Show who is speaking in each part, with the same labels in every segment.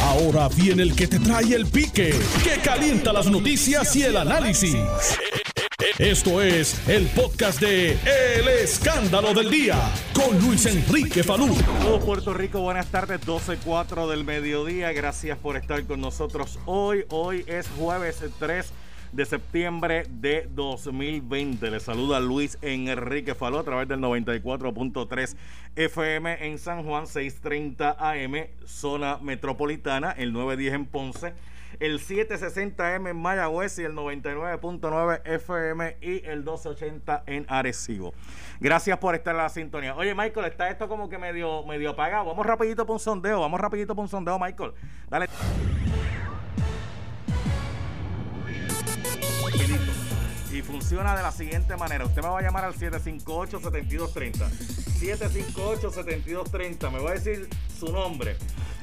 Speaker 1: Ahora viene el que te trae el pique, que calienta las noticias y el análisis. Esto es el podcast de El Escándalo del Día con Luis Enrique Falú.
Speaker 2: Todo Puerto Rico, buenas tardes, 12.04 del mediodía. Gracias por estar con nosotros hoy. Hoy es jueves 3 de septiembre de 2020. Le saluda Luis Enrique Falú a través del 94.3 FM en San Juan, 630 AM, zona metropolitana, el 910 en Ponce el 760M en Mayagüez y el 99.9 FM y el 1280 en Arecibo. Gracias por estar en la sintonía. Oye, Michael, está esto como que medio, medio apagado. Vamos rapidito por un sondeo, vamos rapidito por un sondeo, Michael. Dale. Funciona de la siguiente manera. Usted me va a llamar al 758-7230. 758-7230. Me va a decir su nombre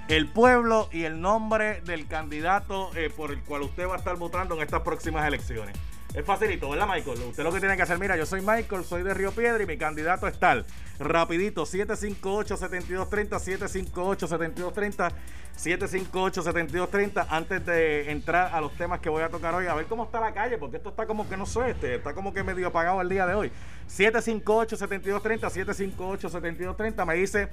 Speaker 2: el pueblo y el nombre del candidato eh, por el cual usted va a estar votando en estas próximas elecciones. Es facilito, ¿verdad, Michael? Usted lo que tiene que hacer, mira, yo soy Michael, soy de Río Piedra y mi candidato es tal. Rapidito, 758-7230, 758-7230, 758-7230, antes de entrar a los temas que voy a tocar hoy, a ver cómo está la calle, porque esto está como que no sé, este, está como que medio apagado el día de hoy. 758-7230, 758-7230, me dice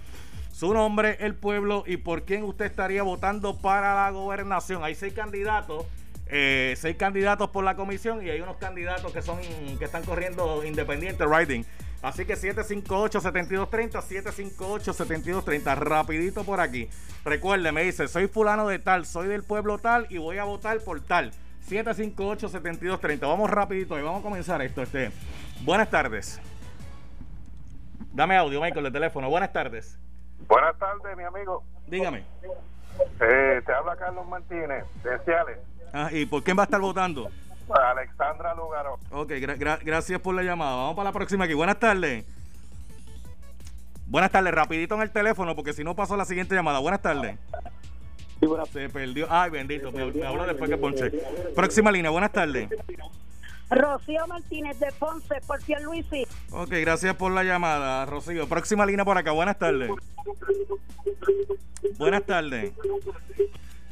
Speaker 2: su nombre, el pueblo y por quién usted estaría votando para la gobernación. Hay seis candidatos, eh, seis candidatos por la comisión y hay unos candidatos que son que están corriendo independiente riding. Así que 758-7230, 758-7230, rapidito por aquí. Recuerde, me dice, soy fulano de tal, soy del pueblo tal y voy a votar por tal. 758-7230. Vamos rapidito y vamos a comenzar esto. Este. Buenas tardes. Dame audio, Michael, de teléfono. Buenas tardes.
Speaker 3: Buenas tardes, mi amigo.
Speaker 2: Dígame.
Speaker 3: Eh, te habla Carlos Martínez, de Ciales.
Speaker 2: Ah, ¿Y por quién va a estar votando?
Speaker 3: Alexandra Lugaro.
Speaker 2: Ok, gracias por la llamada. Vamos para la próxima aquí. Buenas tardes. Buenas tardes, rapidito en el teléfono porque si no paso la siguiente llamada. Buenas tardes. Se perdió. Ay, bendito, me, me habló después que ponche. Próxima línea, buenas tardes.
Speaker 4: Rocío Martínez de Ponce, por Luisi.
Speaker 2: Ok, gracias por la llamada, Rocío. Próxima línea por acá, buenas tardes. Buenas tardes.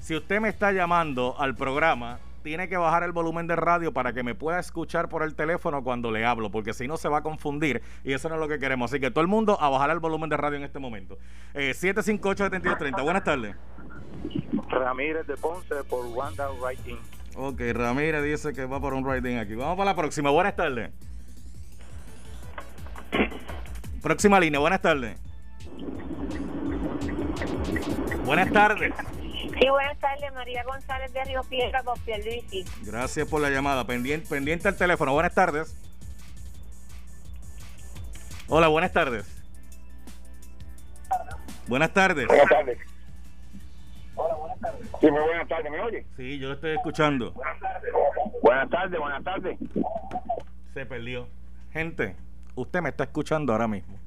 Speaker 2: Si usted me está llamando al programa, tiene que bajar el volumen de radio para que me pueda escuchar por el teléfono cuando le hablo, porque si no se va a confundir y eso no es lo que queremos. Así que todo el mundo a bajar el volumen de radio en este momento. Eh, 758-7230. Buenas tardes.
Speaker 3: Ramírez de Ponce por Wanda Writing.
Speaker 2: Ok, Ramírez dice que va por un riding aquí. Vamos para la próxima. Buenas tardes. Próxima línea, buenas tardes. Buenas tardes.
Speaker 4: Sí, buenas tardes, María González de Río Piedra, con Luis.
Speaker 2: Gracias por la llamada. Pendiente, pendiente al teléfono. Buenas tardes. Hola, buenas tardes. Buenas tardes.
Speaker 3: Buenas tardes. Hola, buenas tardes. Sí, muy buenas tardes, ¿me oye?
Speaker 2: Sí, yo lo estoy escuchando.
Speaker 3: Buenas tardes. Buenas tardes, buenas tardes.
Speaker 2: Se perdió. Gente, usted me está escuchando ahora mismo.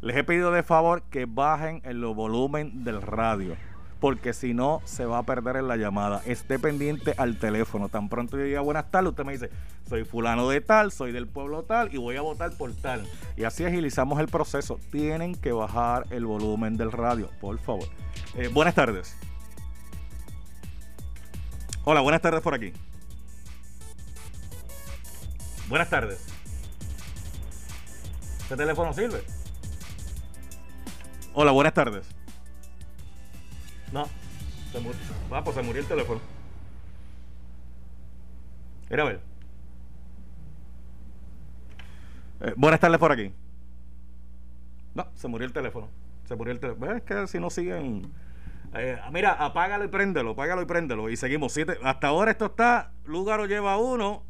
Speaker 2: Les he pedido de favor que bajen el volumen del radio, porque si no se va a perder en la llamada. Esté pendiente al teléfono. Tan pronto yo diga buenas tardes, usted me dice, soy fulano de tal, soy del pueblo tal y voy a votar por tal. Y así agilizamos el proceso. Tienen que bajar el volumen del radio, por favor. Eh, buenas tardes. Hola, buenas tardes por aquí. Buenas tardes. ¿Este teléfono sirve? Hola, buenas tardes. No, se murió. Ah, pues se murió el teléfono. Mira a ver. Eh, buenas tardes por aquí. No, se murió el teléfono. Se murió el teléfono. Es que si no siguen eh, mira, apágalo y préndelo, apágalo y préndelo. Y seguimos. Siete. Hasta ahora esto está. Lugaro lleva uno.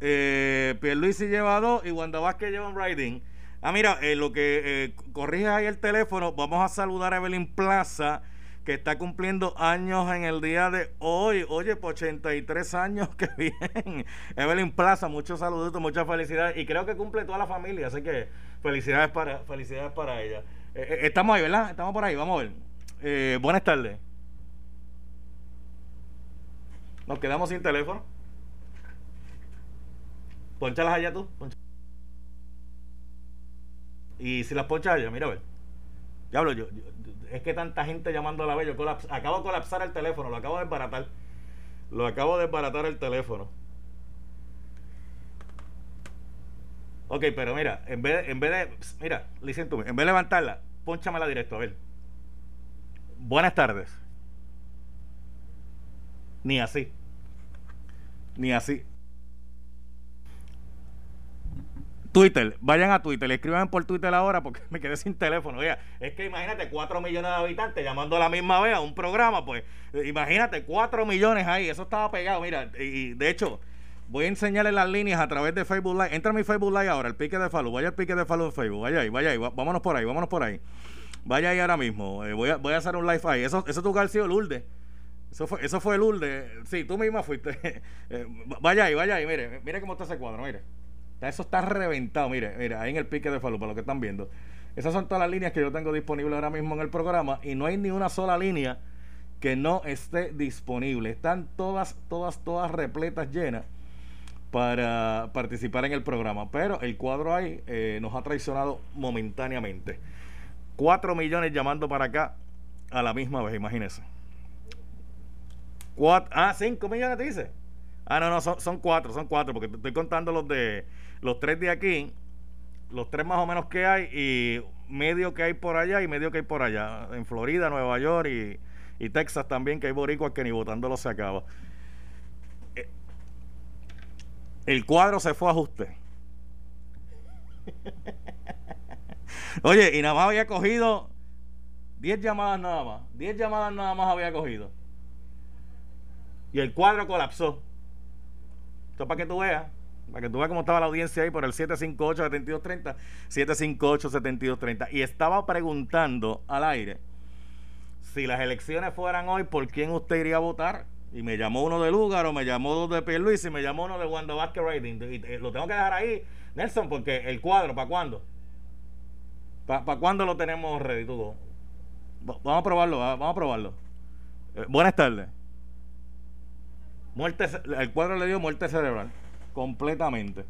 Speaker 2: Eh, Pierluisi lleva dos. Y Wanda Vázquez lleva un riding. Ah, mira, eh, lo que eh, corrige ahí el teléfono. Vamos a saludar a Evelyn Plaza. Que está cumpliendo años en el día de hoy. Oye, por 83 años, que bien. Evelyn Plaza, muchos saluditos, muchas felicidades. Y creo que cumple toda la familia. Así que felicidades para, felicidades para ella. estamos ahí, ¿verdad? Estamos por ahí, vamos a ver. Eh, buenas tardes. Nos quedamos sin teléfono. Ponchalas allá tú. Y si las ponchas allá, mira a ver. Ya hablo yo, es que tanta gente llamando a la vez. Yo colaps- acabo de colapsar el teléfono, lo acabo de desbaratar. Lo acabo de desbaratar el teléfono. Ok, pero mira, en vez de, en vez de mira, listen me, en vez de levantarla, pónchamela directo, a ver. Buenas tardes. Ni así. Ni así. Twitter, vayan a Twitter, escriban por Twitter ahora porque me quedé sin teléfono. Oiga, es que imagínate 4 millones de habitantes llamando a la misma vez a un programa, pues eh, imagínate 4 millones ahí, eso estaba pegado, mira, y, de hecho voy a enseñarles las líneas a través de Facebook Live. Entra a mi Facebook Live ahora, el pique de Falú, vaya al pique de Falú en Facebook, vaya ahí, vaya ahí, vámonos por ahí, vámonos por ahí. Vaya ahí ahora mismo, eh, voy, a, voy a hacer un live ahí. Eso, eso tuvo que haber sido Lourdes. Eso fue, eso fue Lourdes. Sí, tú misma fuiste. Eh, vaya ahí, vaya ahí, mire, mire cómo está ese cuadro, mire. Eso está reventado, mire, mire, ahí en el pique de Falú, para lo que están viendo. Esas son todas las líneas que yo tengo disponibles ahora mismo en el programa y no hay ni una sola línea que no esté disponible. Están todas, todas, todas repletas, llenas para participar en el programa. Pero el cuadro ahí eh, nos ha traicionado momentáneamente. 4 millones llamando para acá a la misma vez, imagínense. Cuat- ah, 5 millones te dice. Ah, no, no, son, son cuatro, son cuatro, porque te estoy contando los de los tres de aquí, los tres más o menos que hay, y medio que hay por allá y medio que hay por allá. En Florida, Nueva York y, Texas también, que hay boricuas que ni votándolo se acaba. Eh, El cuadro se fue a ajuste. Oye, y nada más había cogido 10 llamadas nada más. 10 llamadas nada más había cogido. Y el cuadro colapsó. Esto para que tú veas. Para que tú veas cómo estaba la audiencia ahí por el 758-7230. 758-7230. Y estaba preguntando al aire si las elecciones fueran hoy, ¿por quién usted iría a votar? Y me llamó uno de Lúgaro, me llamó dos de Pierluis y me llamó uno de Wanda Vázquez Rating. Y eh, lo tengo que dejar ahí, Nelson, porque el cuadro, ¿para cuándo? ¿Para cuándo lo tenemos ready, tú? Va- Vamos a probarlo, va- vamos a probarlo. Eh, buenas tardes. Muerte, el cuadro le dio muerte cerebral. Completamente.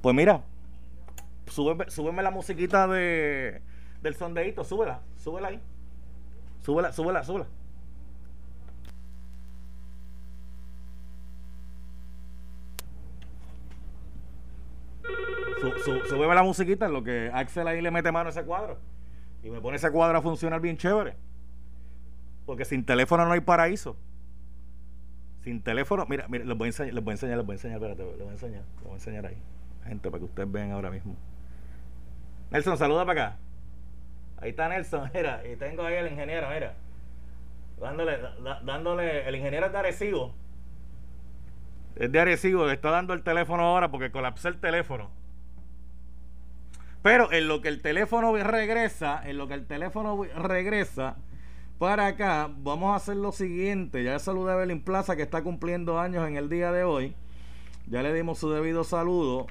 Speaker 2: Pues mira, súbeme, súbeme la musiquita de, del sondeíto, súbela, súbela ahí. Súbela, súbela, súbela. Sú- sú- súbeme la musiquita lo que Axel ahí le mete mano a ese cuadro. Y me pone ese cuadro a funcionar bien chévere. Porque sin teléfono no hay paraíso. Sin teléfono, mira, mira, les voy a enseñar, les voy a enseñar, les voy a enseñar, espérate, les voy a enseñar, les voy a enseñar ahí. Gente, para que ustedes vean ahora mismo. Nelson, saluda para acá. Ahí está Nelson, mira, y tengo ahí el ingeniero, mira. Dándole, dándole, el ingeniero es de Arecibo. Es de Arecibo, le está dando el teléfono ahora porque colapsó el teléfono. Pero en lo que el teléfono regresa, en lo que el teléfono regresa para acá, vamos a hacer lo siguiente. Ya saludé a Evelyn Plaza que está cumpliendo años en el día de hoy. Ya le dimos su debido saludo.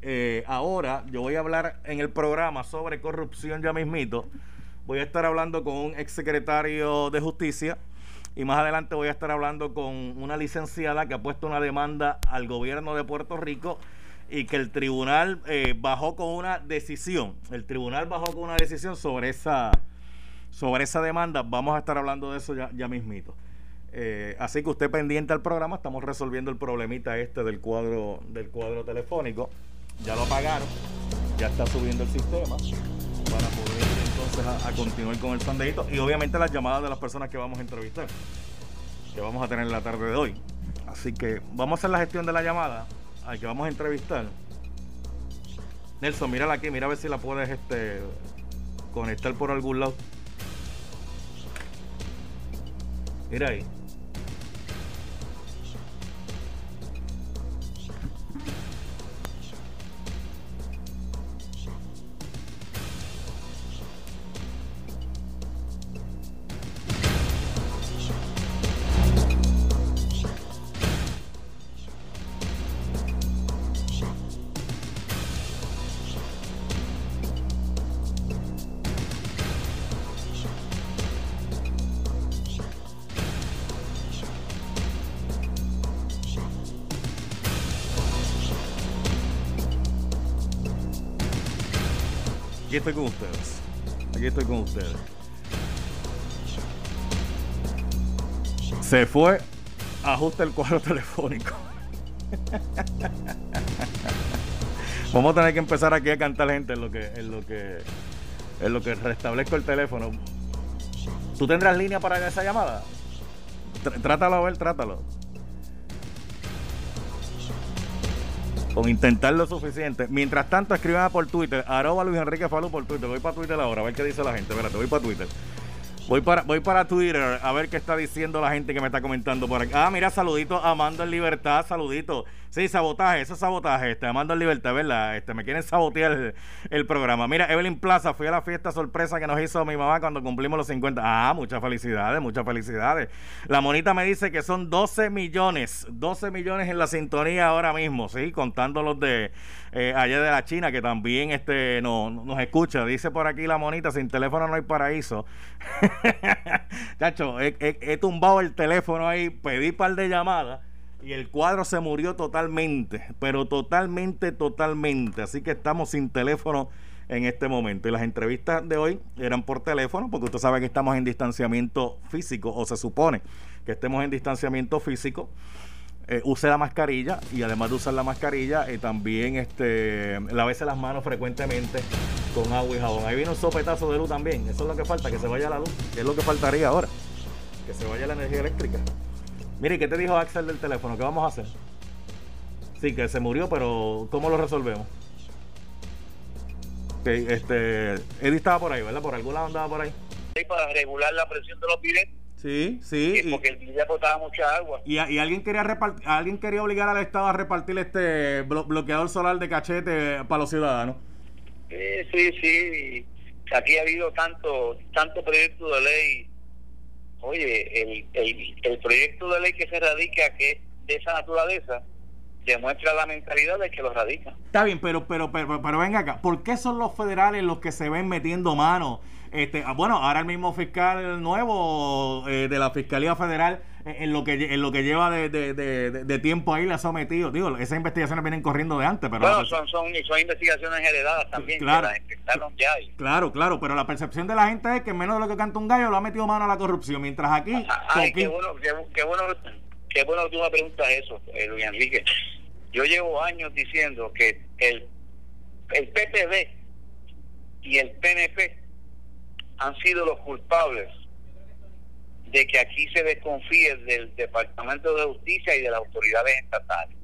Speaker 2: Eh, ahora yo voy a hablar en el programa sobre corrupción ya mismito. Voy a estar hablando con un exsecretario de justicia y más adelante voy a estar hablando con una licenciada que ha puesto una demanda al gobierno de Puerto Rico y que el tribunal eh, bajó con una decisión. El tribunal bajó con una decisión sobre esa sobre esa demanda. Vamos a estar hablando de eso ya, ya mismito. Eh, así que usted pendiente al programa, estamos resolviendo el problemita este del cuadro del cuadro telefónico. Ya lo apagaron, ya está subiendo el sistema para poder entonces a, continuar con el sondeíto y obviamente las llamadas de las personas que vamos a entrevistar, que vamos a tener en la tarde de hoy. Así que vamos a hacer la gestión de la llamada al que vamos a entrevistar. Nelson, mírala aquí, mira a ver si la puedes este, conectar por algún lado. Mira ahí. Aquí estoy con ustedes. Aquí estoy con ustedes. Se fue. Ajusta el cuadro telefónico. Vamos a tener que empezar aquí a cantar gente en lo que, en lo que, en lo que restablezco el teléfono. ¿Tú tendrás línea para esa llamada? trátalo a ver, trátalo. Con intentar lo suficiente. Mientras tanto, escriban por Twitter. Arroba Luis Enrique Falú por Twitter. Voy para Twitter ahora, a ver qué dice la gente. Espérate, voy para Twitter. Voy para, voy para Twitter a ver qué está diciendo la gente que me está comentando por aquí. Ah, mira, saludito Amando en Libertad, saludito. Sí, sabotaje, eso es sabotaje. Este, Amando en Libertad, ¿verdad? Este, me quieren sabotear el, programa. Mira, Evelyn Plaza, fui a la fiesta sorpresa que nos hizo mi mamá cuando cumplimos los 50. Ah, muchas felicidades, muchas felicidades. La monita me dice que son 12 millones, 12 millones en la sintonía ahora mismo, ¿sí? Contando los de eh, allá de la China, que también este, no, nos escucha. Dice por aquí la monita, sin teléfono no hay paraíso. Chacho, he, tumbado el teléfono ahí, pedí par de llamadas y el cuadro se murió totalmente, pero totalmente, totalmente. Así que estamos sin teléfono en este momento. Y las entrevistas de hoy eran por teléfono, porque usted sabe que estamos en distanciamiento físico, o se supone que estemos en distanciamiento físico eh, use la mascarilla y además de usar la mascarilla, eh, también este, lávese las manos frecuentemente con agua y jabón. Ahí viene un sopetazo de luz también. Eso es lo que falta, que se vaya la luz. es lo que faltaría ahora. Que se vaya la energía eléctrica. Mire, ¿qué te dijo Axel del teléfono? ¿Qué vamos a hacer? Sí, que se murió, pero ¿cómo lo resolvemos? Que este, Eddie estaba por ahí, ¿verdad? Por algún lado andaba por ahí.
Speaker 3: Sí, para regular la presión de los piletes
Speaker 2: Sí, sí.
Speaker 3: porque el día botaba mucha agua.
Speaker 2: Y, y, alguien quería repartir, alguien quería obligar al Estado a repartir este bloqueador solar de cachete para los ciudadanos.
Speaker 3: Sí, sí, sí. Aquí ha habido tanto, tanto proyecto de ley. Oye, el, el, el proyecto de ley que se radica que es de esa naturaleza demuestra la mentalidad de que lo radica.
Speaker 2: Está bien, pero, pero, pero, pero venga acá, ¿por qué son los federales los que se ven metiendo mano? Este, ah, bueno, ahora el mismo fiscal nuevo eh, de la Fiscalía Federal, en lo que en lo que lleva de, de, de, tiempo ahí le ha sometido. Digo, esas investigaciones vienen corriendo de antes, pero...
Speaker 3: Bueno, son, son, son investigaciones heredadas también, claro, ya
Speaker 2: Claro, claro, pero la percepción de la gente es que menos de lo que canta un gallo lo ha metido mano a la corrupción, mientras aquí...
Speaker 3: Ay, qué bueno, qué, bueno, qué bueno que tú me preguntas eso, eh, Luis Enrique. Yo llevo años diciendo que el, el PPD y el PNP han sido los culpables de que aquí se desconfíe del Departamento de Justicia y de las autoridades estatales.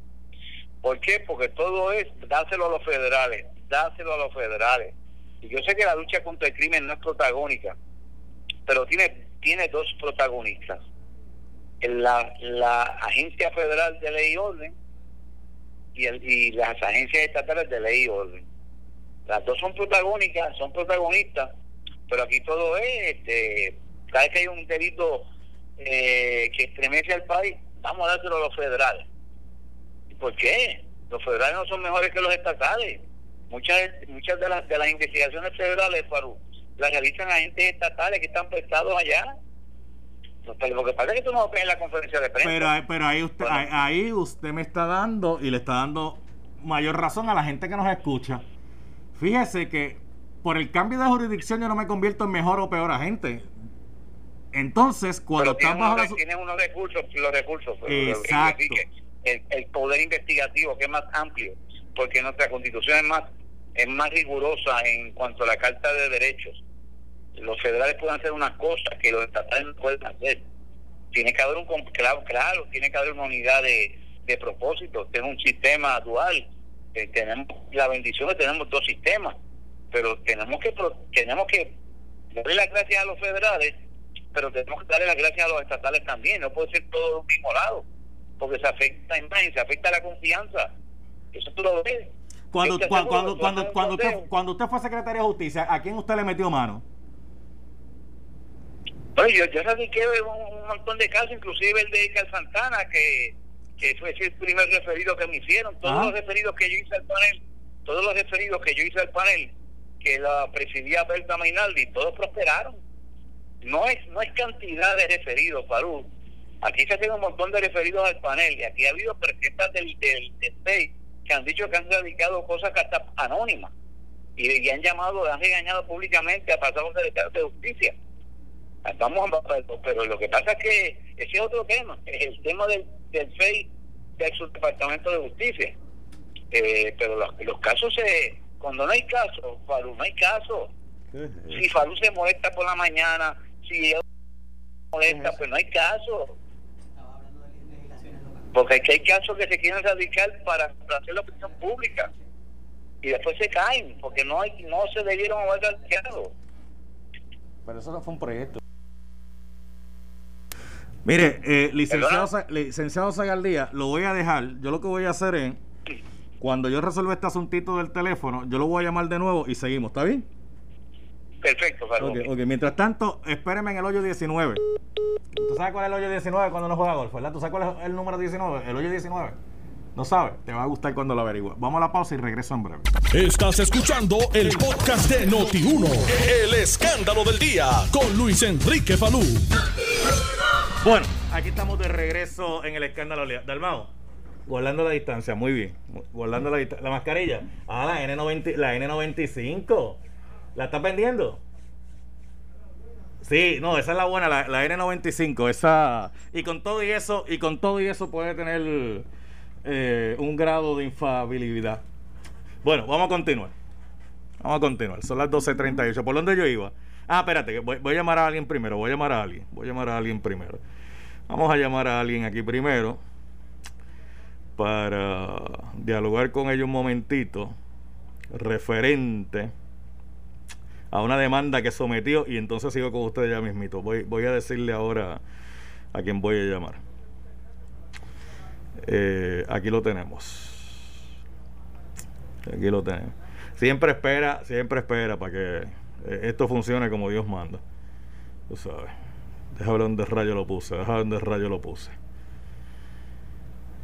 Speaker 3: ¿Por qué? Porque todo es dárselo a los federales, dárselo a los federales. Y yo sé que la lucha contra el crimen no es protagónica, pero tiene, tiene dos protagonistas. La, la Agencia Federal de Ley y Orden y, el, y las agencias estatales de ley y orden. Las dos son protagónicas, son protagonistas pero aquí todo es, este, cada vez que hay un delito eh, que estremece al país, vamos a dárselo a los federales. ¿Por qué? Los federales no son mejores que los estatales. Muchas muchas de las de las investigaciones federales, las realizan agentes estatales que están prestados allá. Lo que pasa es que tú no ves en la conferencia de prensa.
Speaker 2: Pero, pero ahí, usted, ahí usted me está dando y le está dando mayor razón a la gente que nos escucha. Fíjese que por el cambio de jurisdicción yo no me convierto en mejor o peor agente. Entonces, cuando
Speaker 3: están bajo unos recursos, los recursos.
Speaker 2: Exacto.
Speaker 3: El, el, poder investigativo que es más amplio, porque nuestra constitución es más es más rigurosa en cuanto a la Carta de Derechos. Los federales pueden hacer unas cosas que los estatales no pueden hacer. Tiene que haber un claro, claro tiene que haber una unidad de, de propósito, tener un sistema dual. Eh, tenemos la bendición de tenemos dos sistemas pero tenemos que tenemos que darle las gracias a los federales, pero tenemos que darle las gracias a los estatales también, no puede ser todo de un mismo lado, porque se afecta la imagen, se afecta la confianza. Eso tú lo ves.
Speaker 2: Cuando, cuando, cuando, cuando, cuando, usted, cuando usted fue secretario de justicia, ¿a quién usted le metió mano?
Speaker 3: Bueno, yo, yo radiqué un, un, montón de casos, inclusive el de Cal Santana, que, que fue el primer referido que me hicieron. Todos los referidos que yo hice al panel, todos los referidos que yo hice al panel, que la presidía Berta Mainaldi, todos prosperaron. No es, no es cantidad de referidos, Farú. Aquí se hacen un montón de referidos al panel y aquí ha habido presidentes del, del, que han dicho que han dedicado cosas hasta anónimas. y, han llamado, han regañado públicamente a pasados secretario de justicia. Vamos a pero lo que pasa es que ese es otro tema, el tema del, del FEI del subdepartamento de justicia. Eh, pero los, los casos se, cuando no hay caso, Falú, no hay caso. Si Falú se molesta por la mañana, si él molesta, pues no hay caso. Porque aquí hay casos que se quieren radicar para, hacer la opinión pública y después se caen porque no hay no se debieron haber radicado.
Speaker 2: Pero eso no fue un proyecto. Mire, eh, licenciado, licenciado Zagaldía, lo voy a dejar. Yo lo que voy a hacer es, cuando yo resuelva este asuntito del teléfono, yo lo voy a llamar de nuevo y seguimos, ¿está bien?
Speaker 3: Perfecto, claro.
Speaker 2: Okay, ok, mientras tanto, espéreme en el hoyo 19. ¿Tú sabes cuál es el hoyo 19 cuando uno juega golf, verdad? ¿Tú sabes cuál es el número 19? El hoyo 19. No sabes, te va a gustar cuando lo averigües. Vamos a la pausa y regreso en breve.
Speaker 1: Estás escuchando el podcast de Noti1. El escándalo del día con Luis Enrique Falú.
Speaker 2: Bueno, aquí estamos de regreso en el escándalo del día. Dalmao, guardando la distancia, muy bien. Guardando la La mascarilla. Ah, la, N90, la N95. ¿La estás vendiendo? Sí, no, esa es la buena, la, N95, esa y con todo y eso y con todo y eso puede tener eh, un grado de infabilidad. Bueno, vamos a continuar. Vamos a continuar. Son las 12.38. ¿Por dónde yo iba? Ah, espérate, voy, voy, a llamar a alguien primero. Voy a llamar a alguien. Voy a llamar a alguien primero. Vamos a llamar a alguien aquí primero para dialogar con ellos un momentito referente a una demanda que sometió y entonces sigo con ustedes ya mismito. Voy, voy a decirle ahora a quién voy a llamar. Eh, aquí lo tenemos. Aquí lo tenemos. Siempre espera, siempre espera para que eh, esto funcione como Dios manda. Tú sabes. Deja ver dónde rayo lo puse. Deja ver dónde rayo lo puse.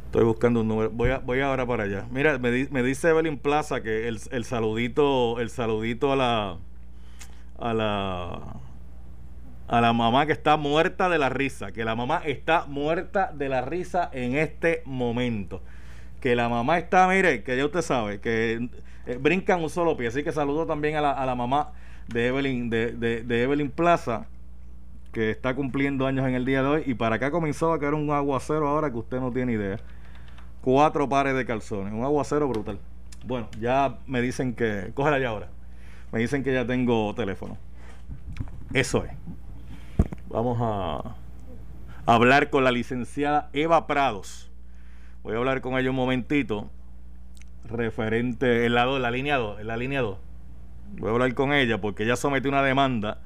Speaker 2: Estoy buscando un número. Voy, a, voy ahora para allá. Mira, me, me dice Evelyn Plaza que el, el saludito, el saludito a la a la a la mamá que está muerta de la risa, que la mamá está muerta de la risa en este momento. Que la mamá está, mire, que ya usted sabe, que eh, brincan un solo pie. Así que saludo también a la, a la mamá de Evelyn, de, de, Evelyn Plaza, que está cumpliendo años en el día de hoy. Y para acá comenzó a caer un aguacero ahora que usted no tiene idea. Cuatro pares de calzones, un aguacero brutal. Bueno, ya me dicen que. Cógela ya ahora. Me dicen que ya tengo teléfono. Eso es. Vamos a hablar con la licenciada Eva Prados. Voy a hablar con ella un momentito. Referente, el lado, la línea 2, en la línea 2. Voy a hablar con ella porque ella sometió una demanda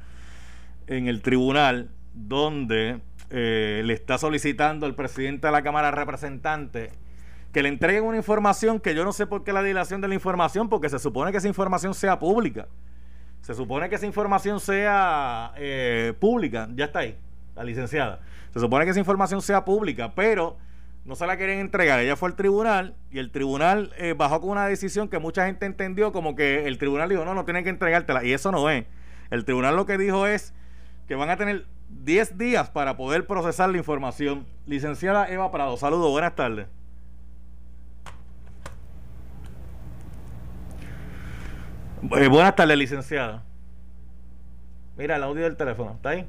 Speaker 2: en el tribunal donde eh, le está solicitando al presidente de la Cámara de Representantes que le entreguen una información que yo no sé por qué la dilación de la información, porque se supone que esa información sea pública. Se supone que esa información sea eh, pública, ya está ahí, la licenciada. Se supone que esa información sea pública, pero no se la quieren entregar. Ella fue al tribunal y el tribunal eh, bajó con una decisión que mucha gente entendió como que el tribunal dijo, no, no tienen que entregártela. Y eso no es. El tribunal lo que dijo es que van a tener 10 días para poder procesar la información. Licenciada Eva Prado, saludos, buenas tardes. Eh, buenas tardes, licenciada. Mira, el audio del teléfono, ¿está ahí?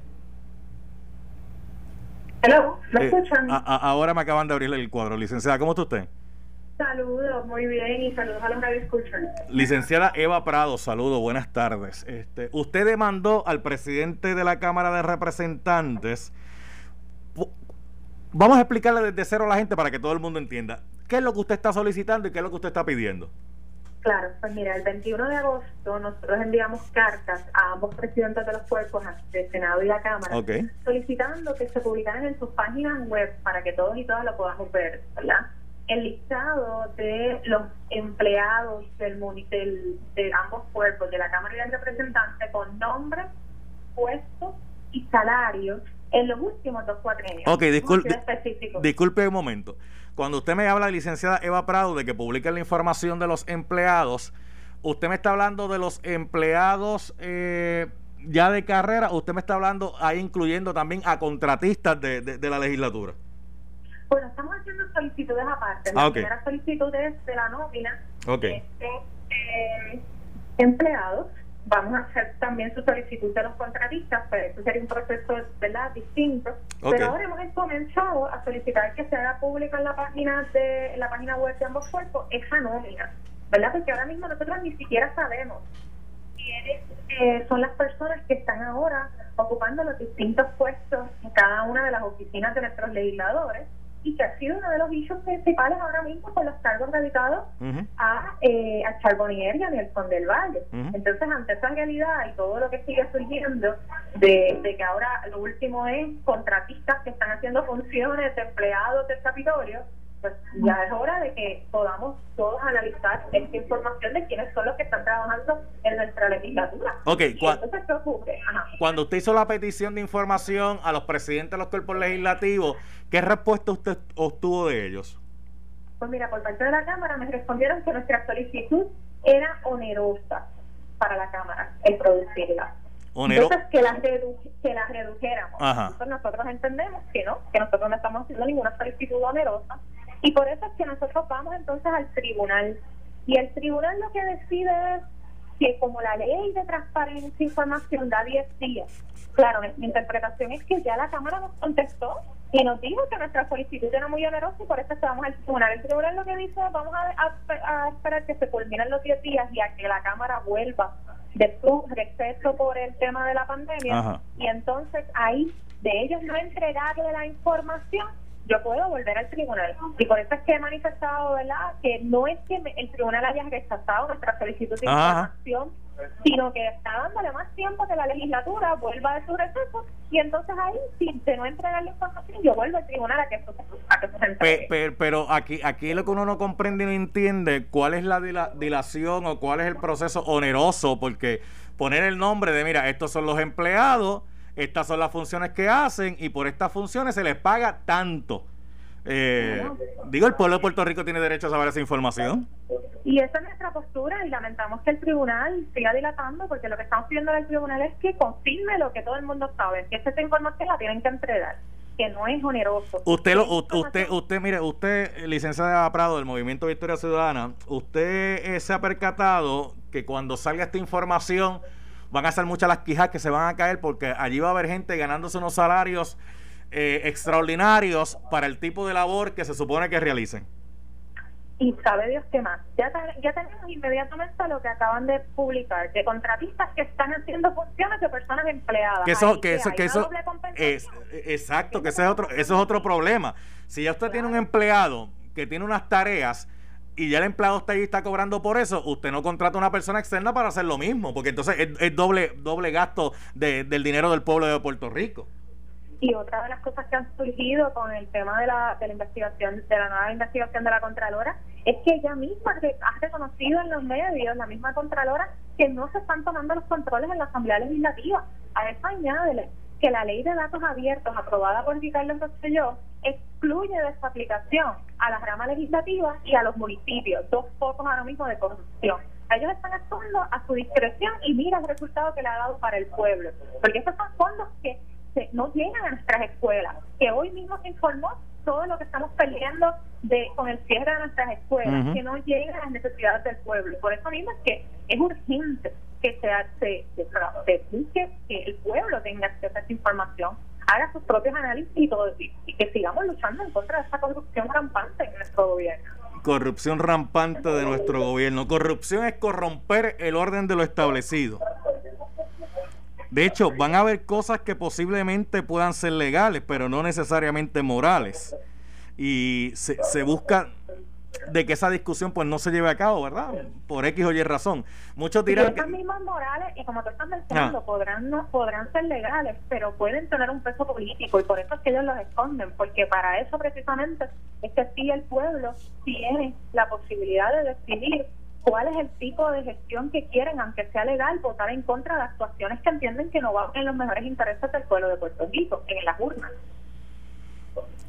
Speaker 5: Hello, ¿me eh, escuchan?
Speaker 2: ahora me acaban de abrir el cuadro. Licenciada, ¿cómo está usted?
Speaker 5: Saludos, muy bien, y saludos a los que escuchan.
Speaker 2: Licenciada Eva Prado, saludos, buenas tardes. Este, usted demandó al presidente de la Cámara de Representantes. Vamos a explicarle desde cero a la gente para que todo el mundo entienda. ¿Qué es lo que usted está solicitando y qué es lo que usted está pidiendo?
Speaker 5: Claro, pues mira, el 21 de agosto nosotros enviamos cartas a ambos presidentes de los cuerpos, del Senado y la Cámara, solicitando que se publicaran en sus páginas web para que todos y todas lo podamos ver, ¿verdad? El listado de los empleados del, del de ambos cuerpos, de la Cámara y del Representante, con nombre, puestos y salarios en los últimos dos cuatrenios.
Speaker 2: Ok, disculpe, disculpe un momento. Cuando usted me habla, licenciada Eva Prado, de que publiquen la información de los empleados, ¿usted me está hablando de los empleados eh, ya de carrera usted me está hablando ahí incluyendo también a contratistas de, la legislatura?
Speaker 5: Bueno, estamos haciendo solicitudes aparte. La ah, primera solicitud es de la nómina.
Speaker 2: Ok.
Speaker 5: Este, eh, empleados. Vamos a hacer también su solicitud de los contratistas, pero eso sería un proceso ¿verdad? distinto. Pero ahora hemos comenzado a solicitar que se haga pública en la página de la página web de ambos cuerpos esa nómina, ¿verdad? Porque ahora mismo nosotros ni siquiera sabemos quiénes eh, son las personas que están ahora ocupando los distintos puestos en cada una de las oficinas de nuestros legisladores y que ha sido uno de los issues principales ahora mismo con los cargos dedicados a, eh, a Charbonnier y a Nelson del Valle. Entonces, ante esa realidad y todo lo que sigue surgiendo, de, de, que ahora lo último es contratistas que están haciendo funciones de empleados del Capitolio, pues ya es hora de que podamos todos analizar esta información de quiénes son los que están trabajando en nuestra legislatura.
Speaker 2: Ok, cuando usted hizo la petición de información a los presidentes de los cuerpos legislativos, ¿qué respuesta usted obtuvo de ellos?
Speaker 5: Pues mira, por parte de la Cámara me respondieron que nuestra solicitud era onerosa para la Cámara el producirla. Entonces, que las, que las redujéramos. nosotros entendemos que no, que nosotros no estamos haciendo ninguna solicitud onerosa y por eso es que nosotros vamos entonces al tribunal. Y el tribunal lo que decide es que como la ley de transparencia e información da 10 días, claro, mi interpretación es que ya la Cámara nos contestó y nos dijo que nuestra solicitud era muy onerosa y por eso estamos al tribunal. El tribunal lo que dice, vamos a, esperar que se culminen los 10 días y a que la Cámara vuelva de su receso por el tema de la pandemia y entonces ahí de ellos no entregarle la información yo puedo volver al tribunal. Y por eso es que he manifestado, ¿verdad?, que no es que el tribunal haya rechazado nuestra solicitud de información, sino que está dándole más tiempo que la legislatura vuelva de su receso y entonces ahí, si se no entrega la información, yo vuelvo al tribunal a que eso, a que se
Speaker 2: entregue. Pero, aquí, aquí lo que uno no comprende y no entiende, cuál es la dilación o cuál es el proceso oneroso, porque poner el nombre de, mira, estos son los empleados estas son las funciones que hacen y por estas funciones se les paga tanto. Eh, digo, el pueblo de Puerto Rico tiene derecho a saber esa información.
Speaker 5: Y esa es nuestra postura y lamentamos que el tribunal siga dilatando porque lo que estamos pidiendo del tribunal es que confirme lo que todo el mundo sabe, que esta información la tienen que entregar que no es oneroso.
Speaker 2: Usted, lo, usted, usted, mire, usted, licenciada Prado del Movimiento Victoria Ciudadana, usted eh, se ha percatado que cuando salga esta información van a ser muchas las quijas que se van a caer porque allí va a haber gente ganándose unos salarios eh, extraordinarios para el tipo de labor que se supone que realicen.
Speaker 5: Y sabe Dios qué más. Ya, ya tenemos inmediatamente lo que acaban de publicar, de contratistas que están haciendo funciones de personas empleadas.
Speaker 2: Que eso, que, eso, que eso, es, exacto, que ese es otro, eso es otro problema. Si ya usted tiene un empleado que tiene unas tareas y ya el empleado está ahí está cobrando por eso, usted no contrata a una persona externa para hacer lo mismo, porque entonces es, doble doble gasto del dinero del pueblo de Puerto Rico.
Speaker 5: Y otra de las cosas que han surgido con el tema de la, de la investigación, de la nueva investigación de la Contralora, es que ella misma ha reconocido en los medios, la misma Contralora, que no se están tomando los controles en la Asamblea Legislativa. A eso añádele que la ley de datos abiertos aprobada por Ricardo Rosselló excluye de su aplicación a la rama legislativa y a los municipios, dos focos ahora mismo de corrupción. Ellos están actuando a su discreción y mira el resultado que le ha dado para el pueblo, porque estos son fondos que no llegan a nuestras escuelas, que hoy mismo se informó todo lo que estamos perdiendo de con el cierre de nuestras escuelas, que no llegan a las necesidades del pueblo. Por eso mismo es que es urgente que se, se, se, busque que el pueblo tenga acceso a esa información, haga sus propios análisis y, todo, y, que sigamos luchando en contra de esa corrupción rampante en nuestro gobierno.
Speaker 2: Corrupción rampante de nuestro gobierno. Corrupción es corromper el orden de lo establecido. De hecho, van a haber cosas que posiblemente puedan ser legales, pero no necesariamente morales. Y se, se busca de que esa discusión pues no se lleve a cabo, ¿verdad? Por X o Y razón. Muchos dirán
Speaker 5: que... mismas morales, y como tú estás mencionando, ah. podrán, no, podrán ser legales, pero pueden tener un peso político y por eso es que ellos los esconden, porque para eso precisamente es que sí el pueblo tiene la posibilidad de decidir cuál es el tipo de gestión que quieren, aunque sea legal, votar en contra de actuaciones que entienden que no van en los mejores intereses del pueblo de Puerto Rico, en las urnas.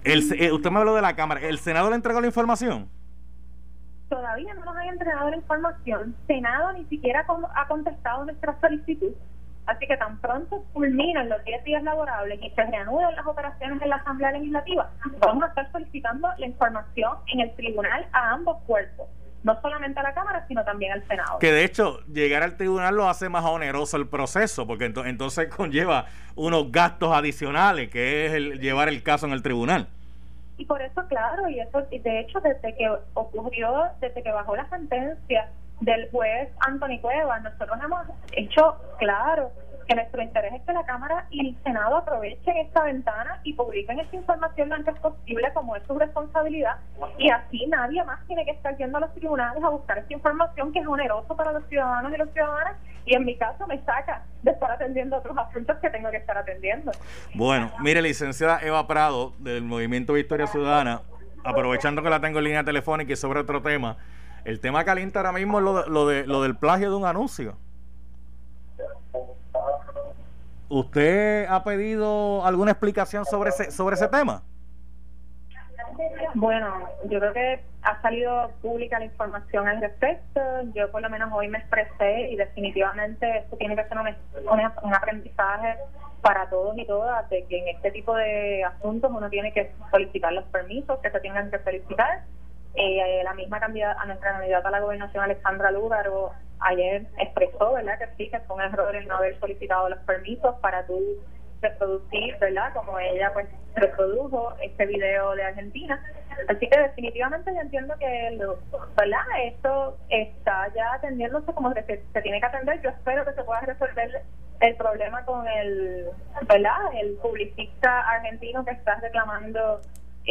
Speaker 2: El, eh, usted me habló de la Cámara. ¿El Senado le entregó la información?
Speaker 5: todavía no nos han entregado la información. Senado ni siquiera ha contestado nuestra solicitud. Así que tan pronto culminan los 10 días laborables y se reanuden las operaciones en la Asamblea Legislativa, vamos a estar solicitando la información en el tribunal a ambos cuerpos. No solamente a la Cámara, sino también al Senado.
Speaker 2: Que de hecho, llegar al tribunal lo hace más oneroso el proceso, porque entonces conlleva unos gastos adicionales, que es el llevar el caso en el tribunal.
Speaker 5: Y por eso, claro, y eso, de hecho, desde que ocurrió, desde que bajó la sentencia del juez Anthony Cuevas, nosotros hemos hecho claro que nuestro interés es que la Cámara y el Senado aprovechen esta ventana y publiquen esta información lo antes posible como es su responsabilidad y así nadie más tiene que estar yendo a los tribunales a buscar esta información que es oneroso para los ciudadanos y las ciudadanas y en mi caso me saca de estar atendiendo otros asuntos que tengo que estar atendiendo.
Speaker 2: Bueno, mire, licenciada Eva Prado del Movimiento Victoria Ciudadana, aprovechando que la tengo en línea telefónica y sobre otro tema, el tema caliente ahora mismo es lo, lo, de, lo del plagio de un anuncio. ¿Usted ha pedido alguna explicación sobre ese, sobre ese tema?
Speaker 5: Bueno, yo creo que ha salido pública la información al respecto. Yo por lo menos hoy me expresé y definitivamente esto tiene que ser un, aprendizaje para todos y todas de que en este tipo de asuntos uno tiene que solicitar los permisos que se tengan que solicitar. Eh, la misma candidata, a nuestra candidata a la gobernación, Alexandra Lúgaro, ayer expresó, ¿verdad? Que sí, que fue un error el no haber solicitado los permisos para tú reproducir, ¿verdad? Como ella pues reprodujo este video de Argentina. Así que definitivamente yo entiendo que, ¿verdad? Esto está ya atendiéndose como se, se tiene que atender. Yo espero que se pueda resolver el problema con el, ¿verdad? El publicista argentino que está reclamando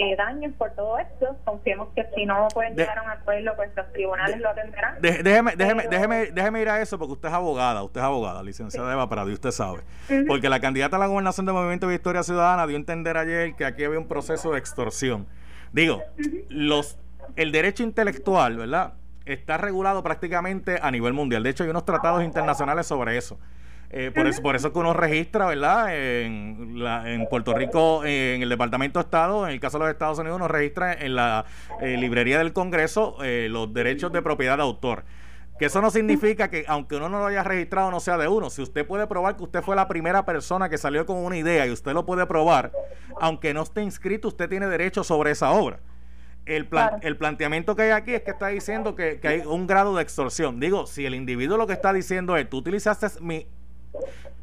Speaker 5: eh, daños por todo esto. Confiemos que si no pueden llegar a un acuerdo, pues los tribunales lo atenderán.
Speaker 2: déjeme, déjeme, déjeme, déjeme ir a eso porque usted es abogada, usted es abogada, licenciada Eva Prado, y usted sabe. Porque la candidata a la gobernación del Movimiento de Victoria Ciudadana dio a entender ayer que aquí había un proceso de extorsión. Digo, los el derecho intelectual, ¿verdad? Está regulado prácticamente a nivel mundial. De hecho, hay unos tratados internacionales sobre eso. Eh, por, eso, por eso que uno registra, ¿verdad? En, en Puerto Rico, en el Departamento de Estado, en el caso de los Estados Unidos, uno registra en la eh, librería del Congreso eh, los derechos de propiedad de autor. Que eso no significa que aunque uno no lo haya registrado, no sea de uno. Si usted puede probar que usted fue la primera persona que salió con una idea y usted lo puede probar, aunque no esté inscrito, usted tiene derecho sobre esa obra. El, el planteamiento que hay aquí es que está diciendo que, que, hay un grado de extorsión. Digo, si el individuo lo que está diciendo es, tú utilizaste mi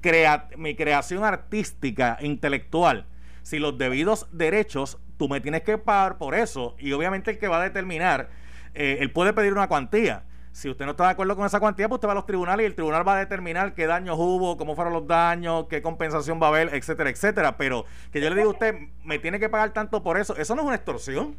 Speaker 2: crea mi creación artística, intelectual, si los debidos derechos, tú me tienes que pagar por eso. Y obviamente el que va a determinar, eh, él puede pedir una cuantía. Si usted no está de acuerdo con esa cuantía, pues usted va a los tribunales y el tribunal va a determinar qué daños hubo, cómo fueron los daños, qué compensación va a haber, etcétera, etcétera. Pero que yo le diga a usted, me tiene que pagar tanto por eso, eso no es una extorsión.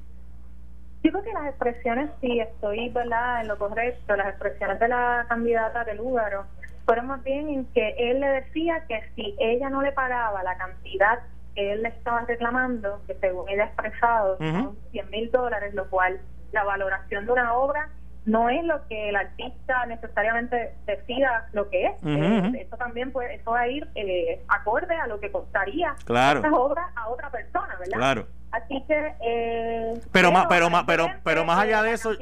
Speaker 5: Digo que las expresiones, sí, estoy ¿verdad? en lo correcto, las expresiones de la candidata del lugar fueron más bien en que él le decía que si ella no le pagaba la cantidad que él le estaba reclamando, que según ella ha expresado, son 100 mil dólares, lo cual la valoración de una obra no es lo que el artista necesariamente decida lo que es. Eh, eso también puede, eso va a ir eh, acorde a lo que costaría
Speaker 2: claro.
Speaker 5: esa obra a otra persona, ¿verdad?
Speaker 2: Claro.
Speaker 5: Así que...
Speaker 2: Eh, pero, más, pero, más, pero, pero más allá de eso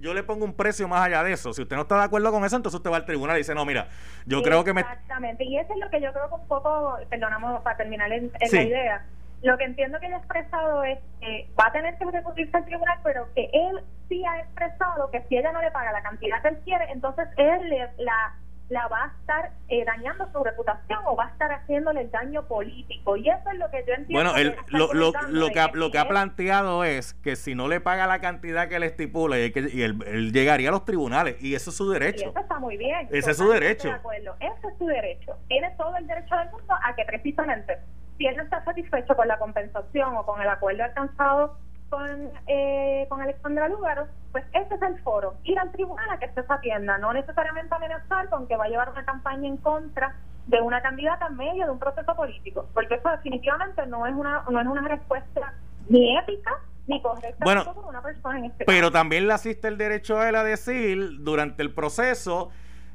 Speaker 2: yo le pongo un precio más allá de eso. Si usted no está de acuerdo con eso, entonces usted va al tribunal y dice, no, mira, yo creo que me...
Speaker 5: Exactamente, y eso es lo que yo creo que un poco, perdonamos para terminar en, la idea, lo que entiendo que ella ha expresado es que va a tener que recurrirse al tribunal, pero que él sí ha expresado que si ella no le paga la cantidad que él quiere, entonces él le, la la va a estar eh, dañando su reputación o va a estar haciéndole el daño político. Y eso es lo que yo entiendo.
Speaker 2: Bueno, lo, lo, lo, que, ha, lo que ha planteado es que si no le paga la cantidad que le estipula, y, que, y él, llegaría a los tribunales, y eso es su derecho. Y
Speaker 5: eso está muy bien.
Speaker 2: Ese es su derecho.
Speaker 5: De acuerdo. Ese es su derecho. Tiene todo el derecho del mundo a que precisamente, si él no está satisfecho con la compensación o con el acuerdo alcanzado con, eh, con Alexandra Lugaro, pues ese es el foro, ir al tribunal a que se atienda, no necesariamente amenazar con que va a llevar una campaña en contra de una candidata en medio de un proceso político, porque eso definitivamente no es una, no es una respuesta ni ética ni correcta
Speaker 2: bueno, una persona en este Pero también le asiste el derecho a él a decir durante el proceso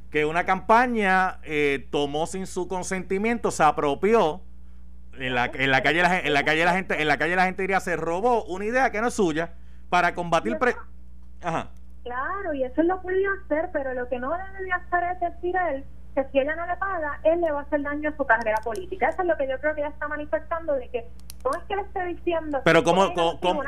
Speaker 2: que una campaña eh, tomó sin su consentimiento, se apropió en la, en la calle la, en la calle la gente en la calle la gente diría se robó una idea que no es suya para combatir pre
Speaker 5: Ajá. claro y eso lo podía hacer pero lo que no debe hacer es decir a él que si ella no le paga él le va a hacer daño a su carrera política eso es lo que yo creo que ella está manifestando de que ¿Cómo es que le esté diciendo?
Speaker 2: Pero ¿cómo, cómo,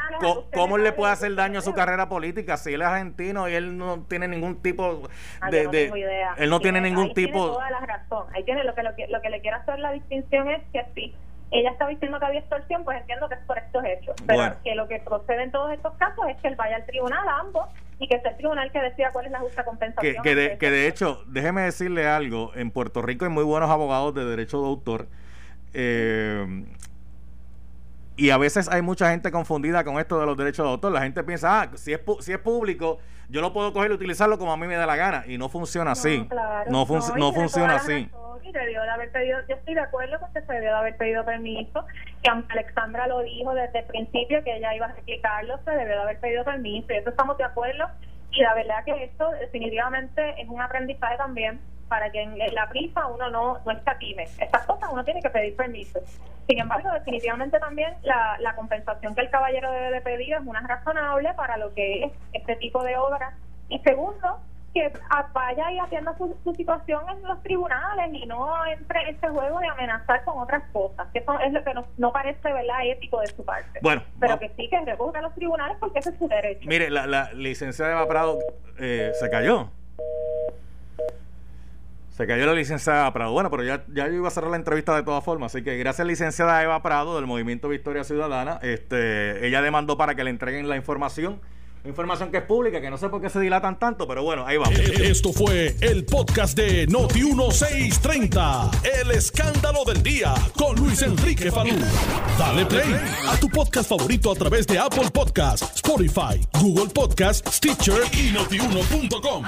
Speaker 2: cómo, le puede hacer daño a su carrera política si él es argentino y él no tiene ningún tipo
Speaker 5: ah, de... de
Speaker 2: él no tiene, ningún tipo... Tiene
Speaker 5: toda la razón. Ahí tiene lo que, lo que, lo que le quiero hacer la distinción es que sí, ella está diciendo que había extorsión, pues entiendo que es por estos hechos. Pero que lo que procede en todos estos casos es que él vaya al tribunal a ambos y que sea el tribunal que decida cuál es la justa compensación.
Speaker 2: Que, de, que de hecho, déjeme decirle algo, en Puerto Rico hay muy buenos abogados de derecho de autor. Eh, y a veces hay mucha gente confundida con esto de los derechos de autor. La gente piensa, ah, si es, si es público, yo lo puedo coger y utilizarlo como a mí me da la gana. Y no funciona así. No, no, funciona así.
Speaker 5: debió de haber pedido, yo estoy de acuerdo con que se debió de haber pedido permiso, que aunque Alexandra lo dijo desde el principio que ella iba a explicarlo, se debió de haber pedido permiso. Y eso estamos de acuerdo. Y la verdad que esto definitivamente es un aprendizaje también para que en la prisa uno no, no escatime. Estas cosas uno tiene que pedir permiso. Sin embargo, definitivamente también la, la compensación que el caballero debe de pedir es una razonable para lo que es este tipo de obras. Y segundo, que vaya y atienda su, situación en los tribunales y no entre en este juego de amenazar con otras cosas, que eso es lo que no, parece ¿verdad? ético de su parte.
Speaker 2: Bueno,
Speaker 5: pero que sí que recurra a los tribunales porque ese es su derecho.
Speaker 2: Mire, la, la licenciada Eva Prado eh, se cayó. Se cayó la licenciada Prado. Bueno, pero ya, ya yo iba a cerrar la entrevista de todas formas. Así que gracias, licenciada Eva Prado del Movimiento Victoria Ciudadana. Este, ella demandó para que le entreguen la información. Información que es pública, que no sé por qué se dilatan tanto, pero bueno, ahí vamos.
Speaker 1: Eh, esto fue el podcast de Noti1630. El escándalo del día con Luis Enrique Falú. Dale play a tu podcast favorito a través de Apple Podcasts, Spotify, Google Podcasts, Stitcher y notiuno.com.